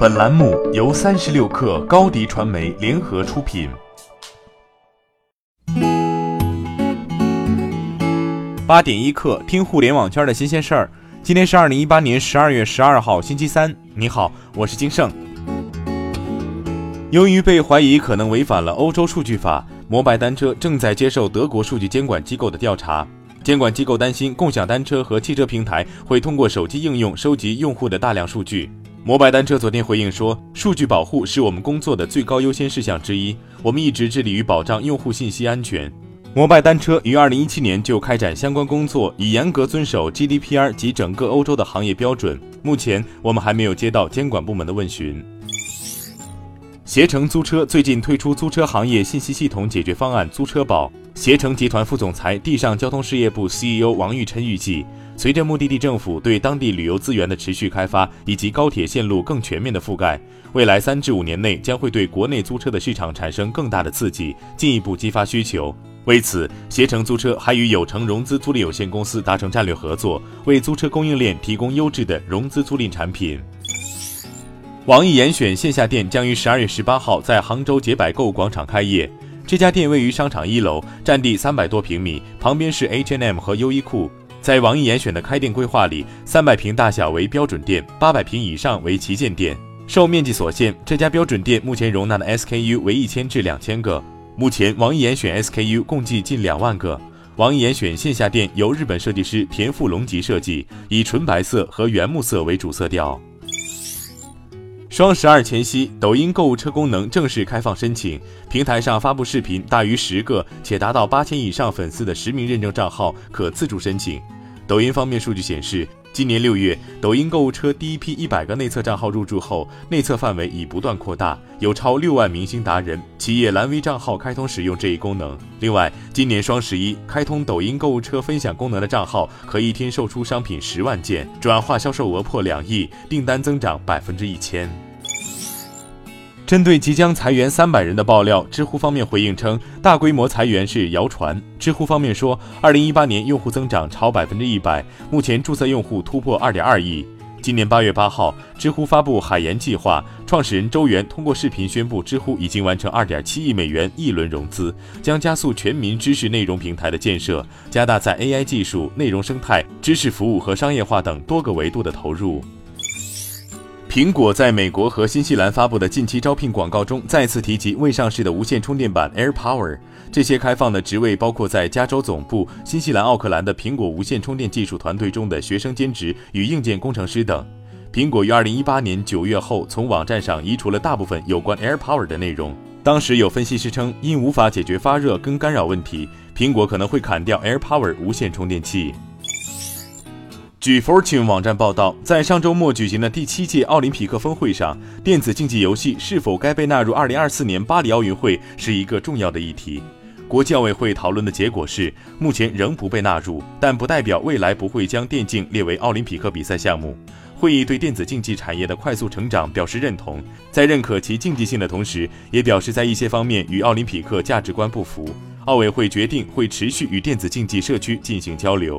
本栏目由三十六氪高低传媒联合出品。八点一刻，听互联网圈的新鲜事儿。今天是二零一八年十二月十二号，星期三。你好，我是金盛。由于被怀疑可能违反了欧洲数据法，摩拜单车正在接受德国数据监管机构的调查。监管机构担心，共享单车和汽车平台会通过手机应用收集用户的大量数据。摩拜单车昨天回应说，数据保护是我们工作的最高优先事项之一，我们一直致力于保障用户信息安全。摩拜单车于二零一七年就开展相关工作，以严格遵守 GDPR 及整个欧洲的行业标准。目前我们还没有接到监管部门的问询。携程租车最近推出租车行业信息系统解决方案“租车宝”。携程集团副总裁、地上交通事业部 CEO 王玉琛预计，随着目的地政府对当地旅游资源的持续开发以及高铁线路更全面的覆盖，未来三至五年内将会对国内租车的市场产生更大的刺激，进一步激发需求。为此，携程租车还与有成融资租赁有限公司达成战略合作，为租车供应链提供优质的融资租赁产品。网易严选线下店将于十二月十八号在杭州捷百购广场开业。这家店位于商场一楼，占地三百多平米，旁边是 H&M 和优衣库。在网易严选的开店规划里，三百平大小为标准店，八百平以上为旗舰店。受面积所限，这家标准店目前容纳的 SKU 为一千至两千个。目前，网易严选 SKU 共计近两万个。网易严选线下店由日本设计师田富隆吉设计，以纯白色和原木色为主色调。双十二前夕，抖音购物车功能正式开放申请。平台上发布视频大于十个且达到八千以上粉丝的实名认证账号可自助申请。抖音方面数据显示，今年六月，抖音购物车第一批一百个内测账号入驻后，内测范围已不断扩大，有超六万明星达人、企业蓝 V 账号开通使用这一功能。另外，今年双十一开通抖音购物车分享功能的账号，可一天售出商品十万件，转化销售额破两亿，订单增长百分之一千。针对即将裁员三百人的爆料，知乎方面回应称，大规模裁员是谣传。知乎方面说，二零一八年用户增长超百分之一百，目前注册用户突破二点二亿。今年八月八号，知乎发布海盐计划，创始人周源通过视频宣布，知乎已经完成二点七亿美元一轮融资，将加速全民知识内容平台的建设，加大在 AI 技术、内容生态、知识服务和商业化等多个维度的投入。苹果在美国和新西兰发布的近期招聘广告中，再次提及未上市的无线充电板 AirPower。这些开放的职位包括在加州总部、新西兰奥克兰的苹果无线充电技术团队中的学生兼职与硬件工程师等。苹果于二零一八年九月后从网站上移除了大部分有关 AirPower 的内容。当时有分析师称，因无法解决发热跟干扰问题，苹果可能会砍掉 AirPower 无线充电器。据 Fortune 网站报道，在上周末举行的第七届奥林匹克峰会上，电子竞技游戏是否该被纳入2024年巴黎奥运会是一个重要的议题。国际奥委会讨论的结果是，目前仍不被纳入，但不代表未来不会将电竞列为奥林匹克比赛项目。会议对电子竞技产业的快速成长表示认同，在认可其竞技性的同时，也表示在一些方面与奥林匹克价值观不符。奥委会决定会持续与电子竞技社区进行交流。